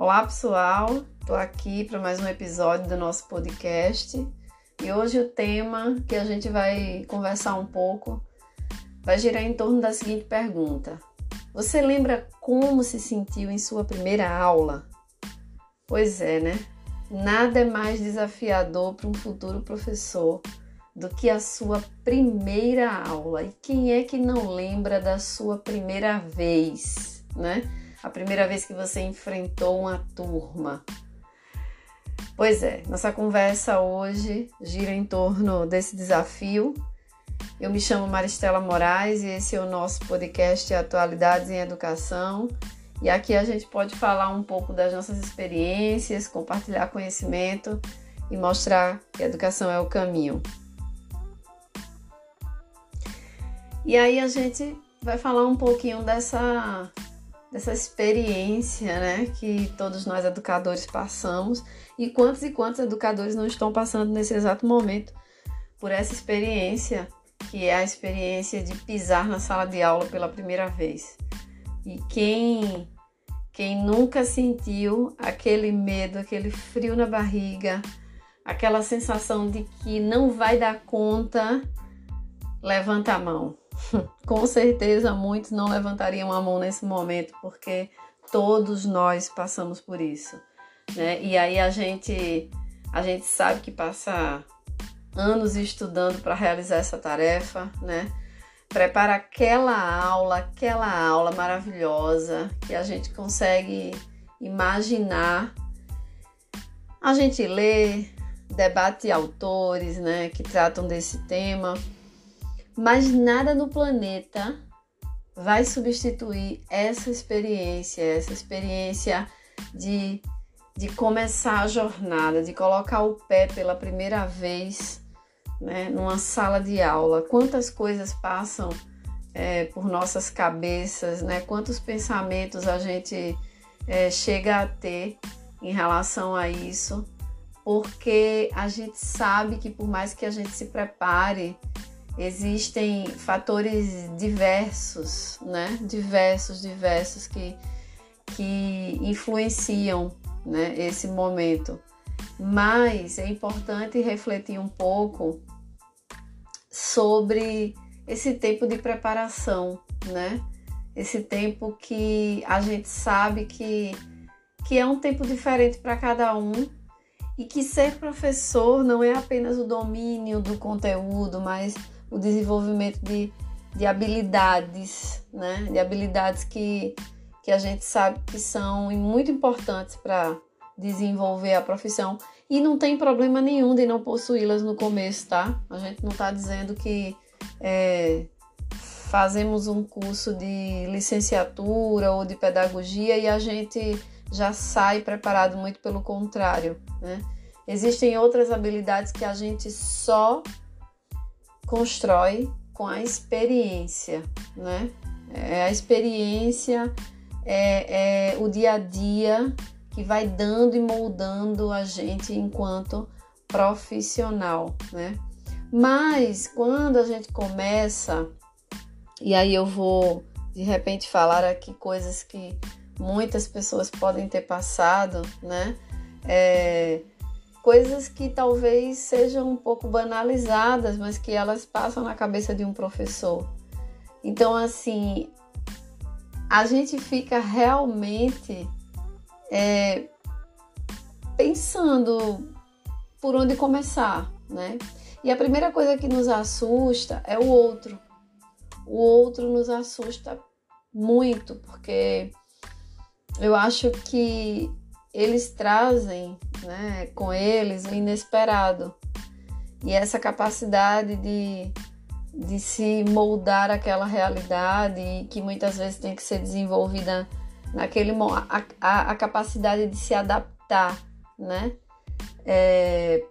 Olá pessoal, estou aqui para mais um episódio do nosso podcast e hoje o tema que a gente vai conversar um pouco vai girar em torno da seguinte pergunta: Você lembra como se sentiu em sua primeira aula? Pois é, né? Nada é mais desafiador para um futuro professor do que a sua primeira aula. E quem é que não lembra da sua primeira vez, né? A primeira vez que você enfrentou uma turma. Pois é, nossa conversa hoje gira em torno desse desafio. Eu me chamo Maristela Moraes e esse é o nosso podcast Atualidades em Educação. E aqui a gente pode falar um pouco das nossas experiências, compartilhar conhecimento e mostrar que a educação é o caminho. E aí a gente vai falar um pouquinho dessa dessa experiência, né, que todos nós educadores passamos e quantos e quantos educadores não estão passando nesse exato momento por essa experiência, que é a experiência de pisar na sala de aula pela primeira vez. E quem quem nunca sentiu aquele medo, aquele frio na barriga, aquela sensação de que não vai dar conta, levanta a mão. Com certeza muitos não levantariam a mão nesse momento, porque todos nós passamos por isso, né? E aí a gente a gente sabe que passa anos estudando para realizar essa tarefa, né? Prepara aquela aula, aquela aula maravilhosa que a gente consegue imaginar. A gente lê, debate autores, né, que tratam desse tema mas nada no planeta vai substituir essa experiência, essa experiência de, de começar a jornada, de colocar o pé pela primeira vez né, numa sala de aula. Quantas coisas passam é, por nossas cabeças, né? quantos pensamentos a gente é, chega a ter em relação a isso, porque a gente sabe que por mais que a gente se prepare, existem fatores diversos, né? Diversos, diversos que, que influenciam né, esse momento. Mas é importante refletir um pouco sobre esse tempo de preparação, né? Esse tempo que a gente sabe que, que é um tempo diferente para cada um e que ser professor não é apenas o domínio do conteúdo, mas o desenvolvimento de, de habilidades, né? De habilidades que, que a gente sabe que são muito importantes para desenvolver a profissão. E não tem problema nenhum de não possuí-las no começo, tá? A gente não está dizendo que é, fazemos um curso de licenciatura ou de pedagogia e a gente já sai preparado, muito pelo contrário, né? Existem outras habilidades que a gente só constrói com a experiência, né? É a experiência, é, é o dia a dia que vai dando e moldando a gente enquanto profissional, né? Mas quando a gente começa, e aí eu vou de repente falar aqui coisas que muitas pessoas podem ter passado, né? É, coisas que talvez sejam um pouco banalizadas, mas que elas passam na cabeça de um professor. Então, assim, a gente fica realmente é, pensando por onde começar, né? E a primeira coisa que nos assusta é o outro. O outro nos assusta muito, porque eu acho que eles trazem né, com eles o inesperado. E essa capacidade de, de se moldar aquela realidade que muitas vezes tem que ser desenvolvida naquele a, a, a capacidade de se adaptar né, é,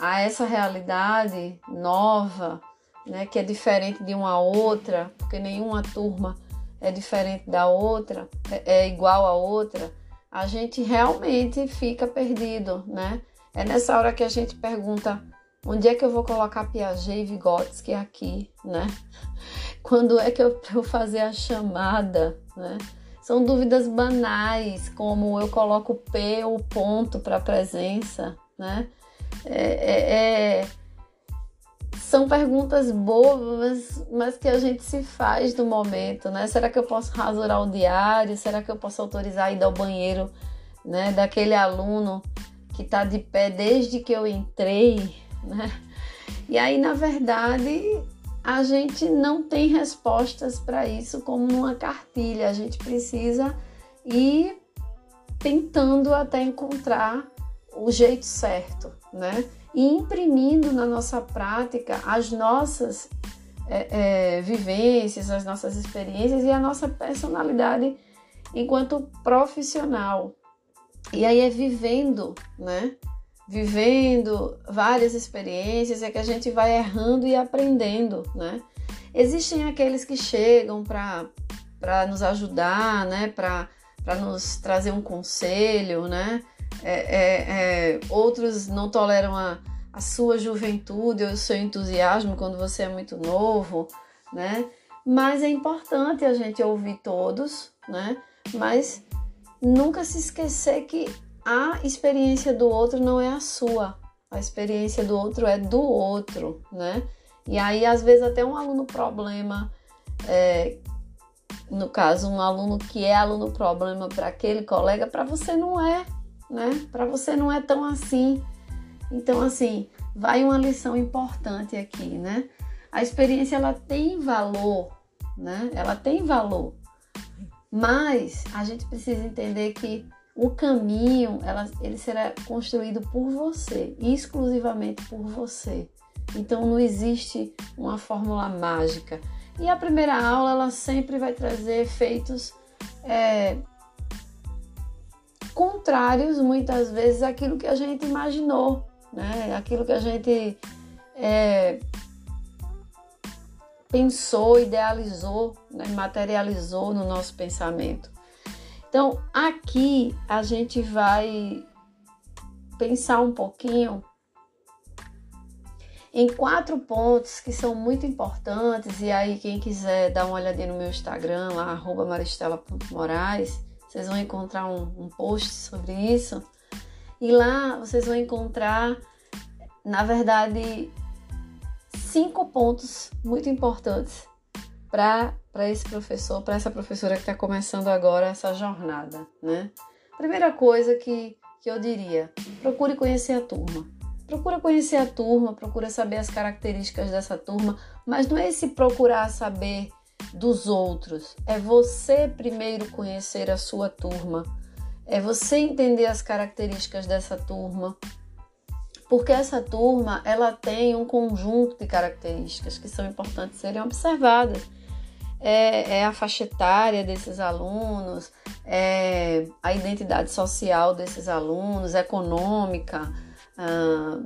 a essa realidade nova né, que é diferente de uma outra porque nenhuma turma é diferente da outra é, é igual a outra a gente realmente fica perdido, né? É nessa hora que a gente pergunta onde é que eu vou colocar Piaget e Vygotsky aqui, né? Quando é que eu vou fazer a chamada, né? São dúvidas banais, como eu coloco P ou ponto para presença, né? É, é, é, são perguntas bobas, mas que a gente se faz no momento, né? Será que eu posso rasurar o diário? Será que eu posso autorizar a ir ao banheiro, né? Daquele aluno que está de pé desde que eu entrei, né? E aí, na verdade, a gente não tem respostas para isso como numa cartilha. A gente precisa ir tentando até encontrar o jeito certo, né? E imprimindo na nossa prática as nossas é, é, vivências, as nossas experiências e a nossa personalidade enquanto profissional. E aí é vivendo, né? vivendo várias experiências, é que a gente vai errando e aprendendo, né? Existem aqueles que chegam para nos ajudar, né? Para nos trazer um conselho, né? É, é, é, outros não toleram a, a sua juventude ou o seu entusiasmo quando você é muito novo, né? Mas é importante a gente ouvir todos, né? Mas nunca se esquecer que a experiência do outro não é a sua, a experiência do outro é do outro, né? E aí, às vezes, até um aluno problema, é, no caso, um aluno que é aluno problema para aquele colega, para você não é, né? Para você não é tão assim. Então, assim, vai uma lição importante aqui, né? A experiência ela tem valor, né? Ela tem valor. Mas a gente precisa entender que o caminho ela, ele será construído por você, exclusivamente por você. Então não existe uma fórmula mágica. E a primeira aula ela sempre vai trazer efeitos é, contrários, muitas vezes, àquilo que a gente imaginou, né? Aquilo que a gente é, pensou, idealizou, né? materializou no nosso pensamento. Então, aqui a gente vai pensar um pouquinho em quatro pontos que são muito importantes. E aí, quem quiser dar uma olhadinha no meu Instagram, lá, maristela.moraes, vocês vão encontrar um, um post sobre isso. E lá vocês vão encontrar, na verdade, cinco pontos muito importantes para esse professor, para essa professora que está começando agora essa jornada, né? Primeira coisa que, que eu diria, procure conhecer a turma. Procura conhecer a turma, procura saber as características dessa turma, mas não é esse procurar saber dos outros, é você primeiro conhecer a sua turma, é você entender as características dessa turma, porque essa turma ela tem um conjunto de características que são importantes serem observadas. É, é a faixa etária desses alunos, é a identidade social desses alunos, econômica, ah,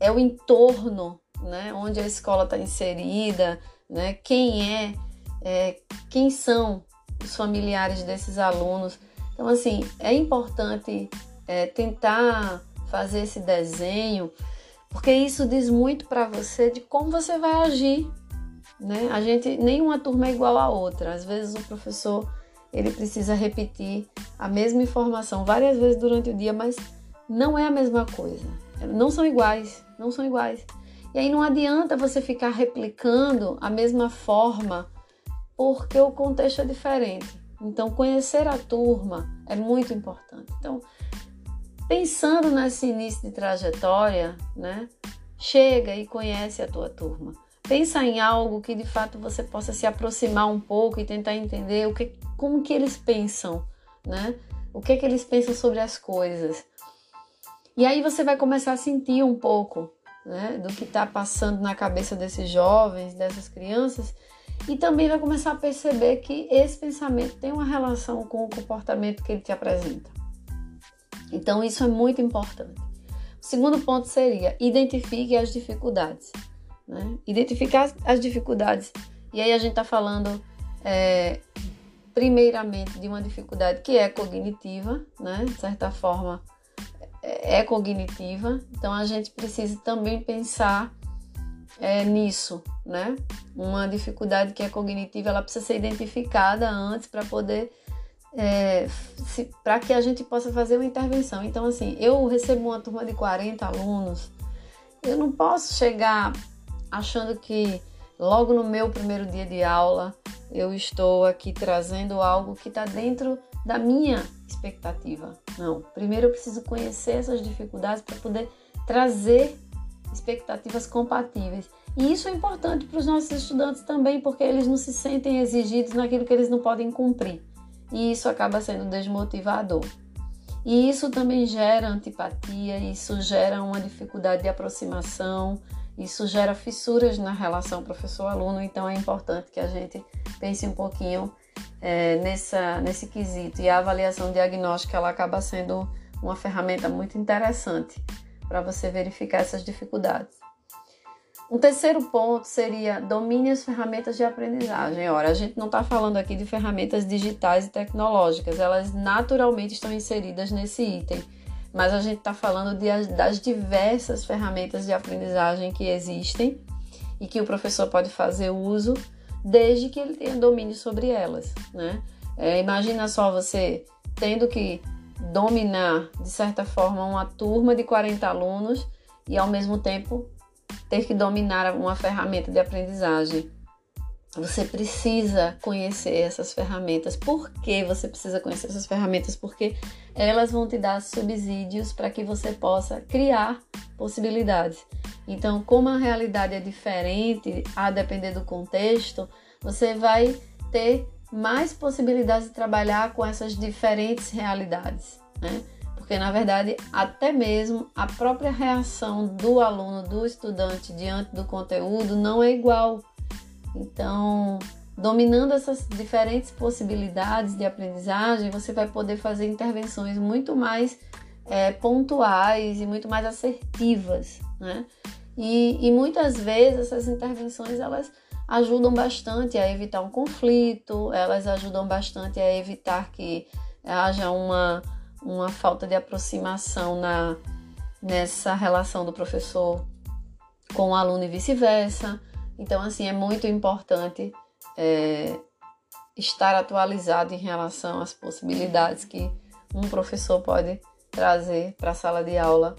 é o entorno né, onde a escola está inserida, né, quem é, é, quem são os familiares desses alunos. Então, assim, é importante é, tentar fazer esse desenho, porque isso diz muito para você de como você vai agir né? A gente nenhuma turma é igual à outra. Às vezes o professor ele precisa repetir a mesma informação várias vezes durante o dia, mas não é a mesma coisa. Não são iguais, não são iguais. E aí não adianta você ficar replicando a mesma forma, porque o contexto é diferente. Então, conhecer a turma é muito importante. Então, pensando nesse início de trajetória, né? Chega e conhece a tua turma. Pensa em algo que de fato você possa se aproximar um pouco e tentar entender o que, como que eles pensam, né? O que que eles pensam sobre as coisas. E aí você vai começar a sentir um pouco, né, do que está passando na cabeça desses jovens, dessas crianças, e também vai começar a perceber que esse pensamento tem uma relação com o comportamento que ele te apresenta. Então isso é muito importante. O segundo ponto seria identifique as dificuldades. Né? Identificar as dificuldades. E aí a gente está falando, é, primeiramente, de uma dificuldade que é cognitiva, né? de certa forma, é, cognitiva. Então a gente precisa também pensar é nisso, né? Uma dificuldade que é cognitiva, ela precisa ser identificada antes para poder é, para que a gente possa fazer uma intervenção. Então, assim, eu recebo uma turma de 40 alunos, eu não posso chegar achando que logo no meu primeiro dia de aula eu estou aqui trazendo algo que está dentro da minha expectativa. Não. Primeiro eu preciso conhecer essas dificuldades para poder trazer expectativas compatíveis. E isso é importante para os nossos estudantes também, porque eles não se sentem exigidos naquilo que eles não podem cumprir. E isso acaba sendo desmotivador. E isso também gera antipatia, isso gera uma dificuldade de aproximação, isso gera fissuras na relação professor-aluno, então é importante que a gente pense um pouquinho é, nessa, nesse quesito. E a avaliação diagnóstica ela acaba sendo uma ferramenta muito interessante para você verificar essas dificuldades. Um terceiro ponto seria domine as ferramentas de aprendizagem. Ora, a gente não está falando aqui de ferramentas digitais e tecnológicas, elas naturalmente estão inseridas nesse item, mas a gente está falando de, das diversas ferramentas de aprendizagem que existem e que o professor pode fazer uso desde que ele tenha domínio sobre elas, né? É, imagina só você tendo que dominar, de certa forma, uma turma de 40 alunos e, ao mesmo tempo, ter que dominar uma ferramenta de aprendizagem. Você precisa conhecer essas ferramentas. Por que você precisa conhecer essas ferramentas? Porque elas vão te dar subsídios para que você possa criar possibilidades. Então, como a realidade é diferente, a depender do contexto, você vai ter mais possibilidades de trabalhar com essas diferentes realidades, né? Porque na verdade, até mesmo a própria reação do aluno, do estudante diante do conteúdo não é igual. Então, dominando essas diferentes possibilidades de aprendizagem, você vai poder fazer intervenções muito mais é, pontuais e muito mais assertivas, né? E, e muitas vezes essas intervenções elas ajudam bastante a evitar um conflito, elas ajudam bastante a evitar que haja uma, uma falta de aproximação na, nessa relação do professor com o aluno e vice-versa. Então, assim, é muito importante é, estar atualizado em relação às possibilidades que um professor pode trazer para a sala de aula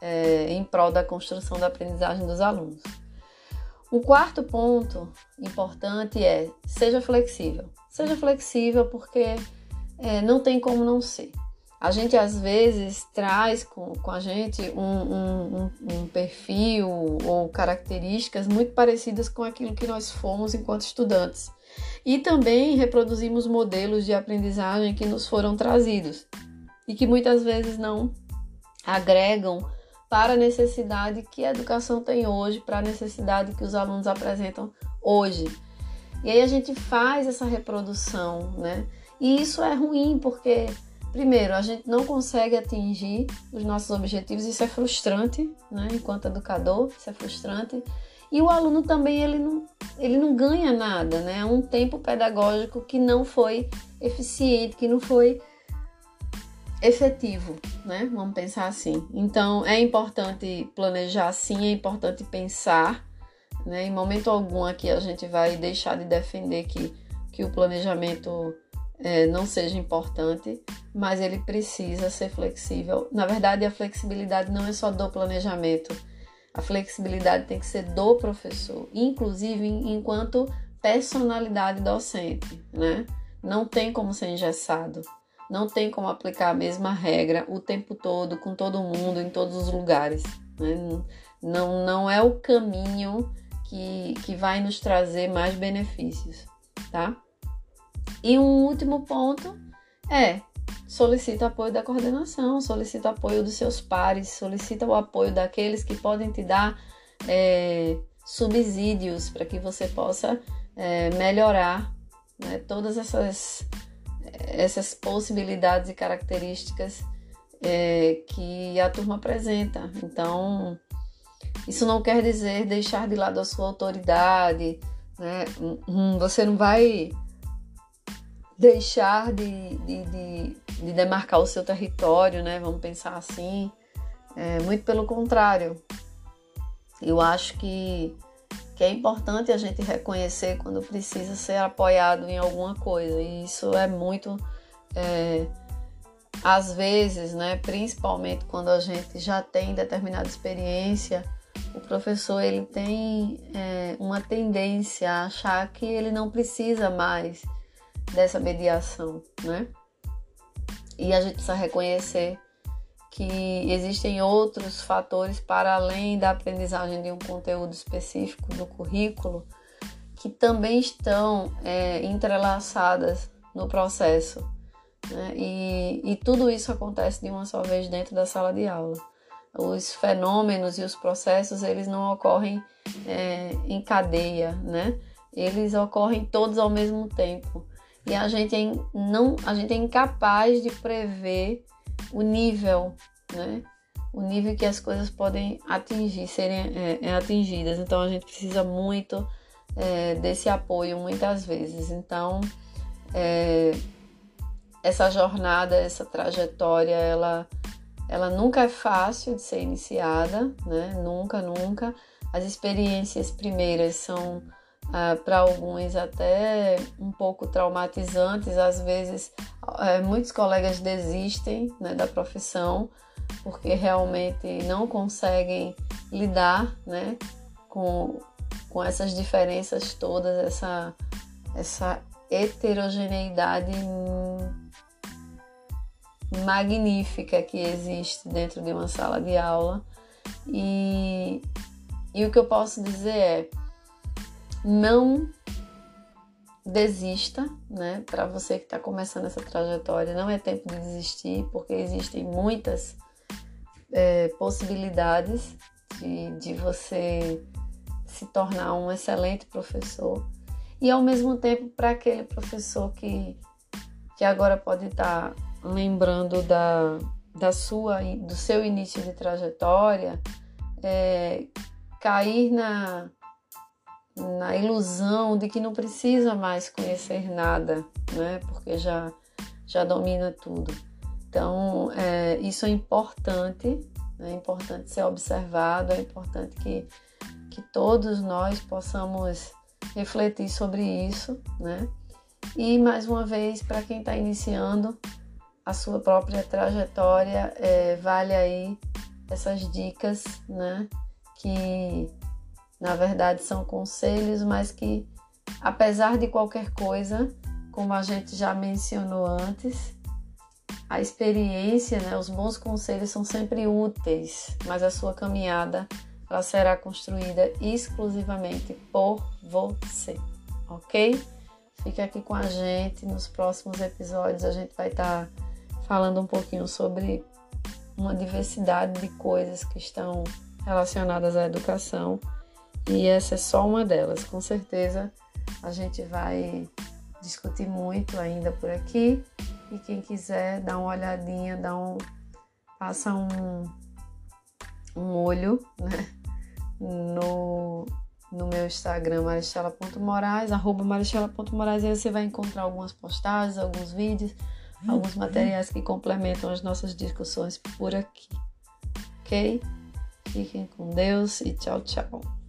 é, em prol da construção da aprendizagem dos alunos. O quarto ponto importante é seja flexível. Seja flexível porque é, não tem como não ser. A gente às vezes traz com, com a gente um, um, um, perfil ou características muito parecidas com aquilo que nós fomos enquanto estudantes. E também reproduzimos modelos de aprendizagem que nos foram trazidos e que muitas vezes não agregam para a necessidade que a educação tem hoje, para a necessidade que os alunos apresentam hoje. E aí a gente faz essa reprodução, né? E isso é ruim porque, primeiro, a gente não consegue atingir os nossos objetivos, isso é frustrante, né? Enquanto educador, isso é frustrante. E o aluno também ele não, ele não ganha nada, né? É um tempo pedagógico que não foi eficiente, que não foi efetivo, né? Vamos pensar assim. Então, é importante planejar sim, é importante pensar, né? Em momento algum aqui a gente vai deixar de defender que, que o planejamento é, não seja importante, mas ele precisa ser flexível. Na verdade, a flexibilidade não é só do planejamento, a flexibilidade tem que ser do professor, inclusive enquanto personalidade docente, né? Não tem como ser engessado. Não tem como aplicar a mesma regra o tempo todo, com todo mundo, em todos os lugares. Né? Não, não é o caminho que, que vai nos trazer mais benefícios, tá? E um último ponto é solicita apoio da coordenação, solicita apoio dos seus pares, solicita o apoio daqueles que podem te dar é, subsídios para que você possa é, melhorar né, todas essas essas possibilidades e características é, que a turma apresenta. Então, isso não quer dizer deixar de lado a sua autoridade, né? Hum, você não vai deixar de, de, de, de demarcar o seu território, né? Vamos pensar assim. É, muito pelo contrário. Eu acho que, que é importante a gente reconhecer quando precisa ser apoiado em alguma coisa. E isso é muito. É, às vezes, né, principalmente quando a gente já tem determinada experiência, o professor ele tem é, uma tendência a achar que ele não precisa mais dessa mediação, né? E a gente precisa reconhecer que existem outros fatores para além da aprendizagem de um conteúdo específico do currículo que também estão é, entrelaçadas no processo. Né? E, e tudo isso acontece de uma só vez dentro da sala de aula. Os fenômenos e os processos eles não ocorrem é, em cadeia, né? Eles ocorrem todos ao mesmo tempo e a gente é, não, a gente é incapaz de prever o nível, né? O nível que as coisas podem atingir, serem é, é, atingidas. Então a gente precisa muito é, desse apoio muitas vezes. Então é, essa jornada, essa trajetória, ela, ela nunca é fácil de ser iniciada, né? Nunca, nunca. As experiências primeiras são Uh, para alguns até um pouco traumatizantes. Às vezes, uh, muitos colegas desistem né, da profissão porque realmente não conseguem lidar né, com, com essas diferenças todas, essa, essa heterogeneidade magnífica que existe dentro de uma sala de aula. E, e o que eu posso dizer é não desista, né? Para você que está começando essa trajetória, não é tempo de desistir, porque existem muitas é, possibilidades de, de você se tornar um excelente professor. E ao mesmo tempo, para aquele professor que, que agora pode estar tá lembrando da, da sua, do seu início de trajetória, é, cair na, na ilusão de que não precisa mais conhecer nada, né? Porque já, já domina tudo. Então, é, isso é importante, né? é importante ser observado, é importante que, que todos nós possamos refletir sobre isso, né? E mais uma vez, para quem está iniciando a sua própria trajetória, é, vale aí essas dicas, né? Que na verdade, são conselhos, mas que, apesar de qualquer coisa, como a gente já mencionou antes, a experiência, né, os bons conselhos são sempre úteis, mas a sua caminhada ela será construída exclusivamente por você, ok? Fica aqui com a gente nos próximos episódios. A gente vai estar tá falando um pouquinho sobre uma diversidade de coisas que estão relacionadas à educação e essa é só uma delas. Com certeza a gente vai discutir muito ainda por aqui. E quem quiser dar uma olhadinha, dá um, passa um, um olho né, no, no meu Instagram, marichela.moraes, arroba aí você vai encontrar algumas postagens, alguns vídeos, alguns materiais que complementam as nossas discussões por aqui. Ok? Fiquem com Deus e tchau, tchau.